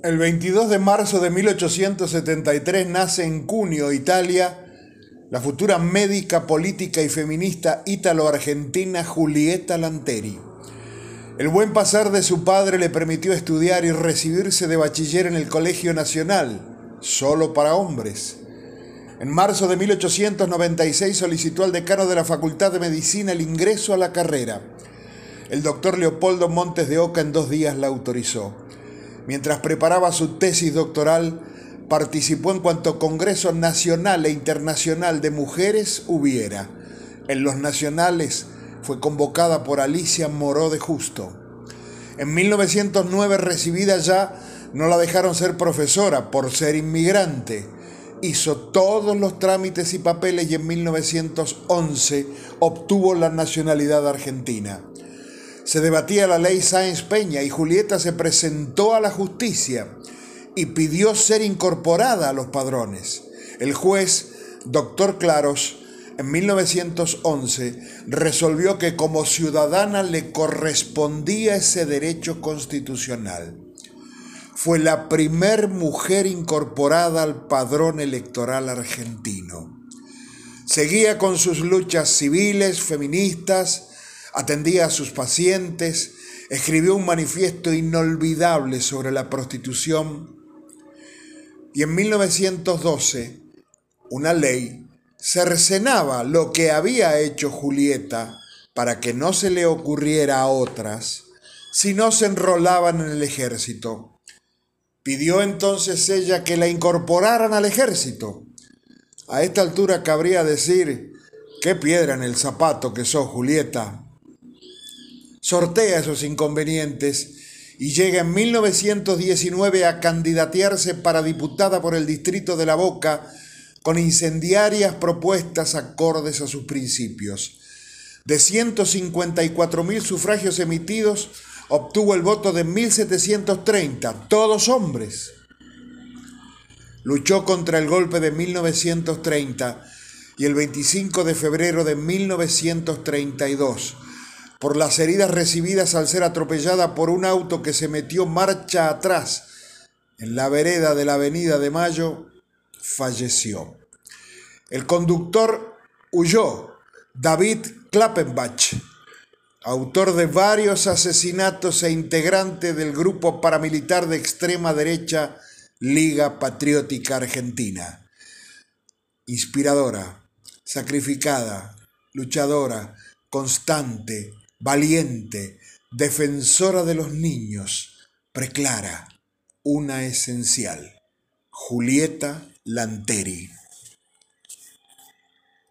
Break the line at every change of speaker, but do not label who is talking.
El 22 de marzo de 1873 nace en Cuneo, Italia, la futura médica, política y feminista ítalo-argentina Julieta Lanteri. El buen pasar de su padre le permitió estudiar y recibirse de bachiller en el Colegio Nacional, solo para hombres. En marzo de 1896 solicitó al decano de la Facultad de Medicina el ingreso a la carrera. El doctor Leopoldo Montes de Oca en dos días la autorizó. Mientras preparaba su tesis doctoral, participó en cuanto Congreso Nacional e Internacional de Mujeres hubiera. En los nacionales fue convocada por Alicia Moró de Justo. En 1909, recibida ya, no la dejaron ser profesora por ser inmigrante. Hizo todos los trámites y papeles y en 1911 obtuvo la nacionalidad argentina se debatía la ley Sáenz Peña y Julieta se presentó a la justicia y pidió ser incorporada a los padrones. El juez, doctor Claros, en 1911 resolvió que como ciudadana le correspondía ese derecho constitucional. Fue la primer mujer incorporada al padrón electoral argentino. Seguía con sus luchas civiles, feministas, atendía a sus pacientes, escribió un manifiesto inolvidable sobre la prostitución y en 1912 una ley cercenaba lo que había hecho Julieta para que no se le ocurriera a otras si no se enrolaban en el ejército. Pidió entonces ella que la incorporaran al ejército. A esta altura cabría decir, qué piedra en el zapato que sos, Julieta sortea esos inconvenientes y llega en 1919 a candidatearse para diputada por el distrito de La Boca con incendiarias propuestas acordes a sus principios. De 154 mil sufragios emitidos, obtuvo el voto de 1730, todos hombres. Luchó contra el golpe de 1930 y el 25 de febrero de 1932 por las heridas recibidas al ser atropellada por un auto que se metió marcha atrás en la vereda de la Avenida de Mayo, falleció. El conductor huyó, David Klappenbach, autor de varios asesinatos e integrante del grupo paramilitar de extrema derecha Liga Patriótica Argentina. Inspiradora, sacrificada, luchadora, constante, valiente, defensora de los niños, preclara, una esencial, Julieta Lanteri.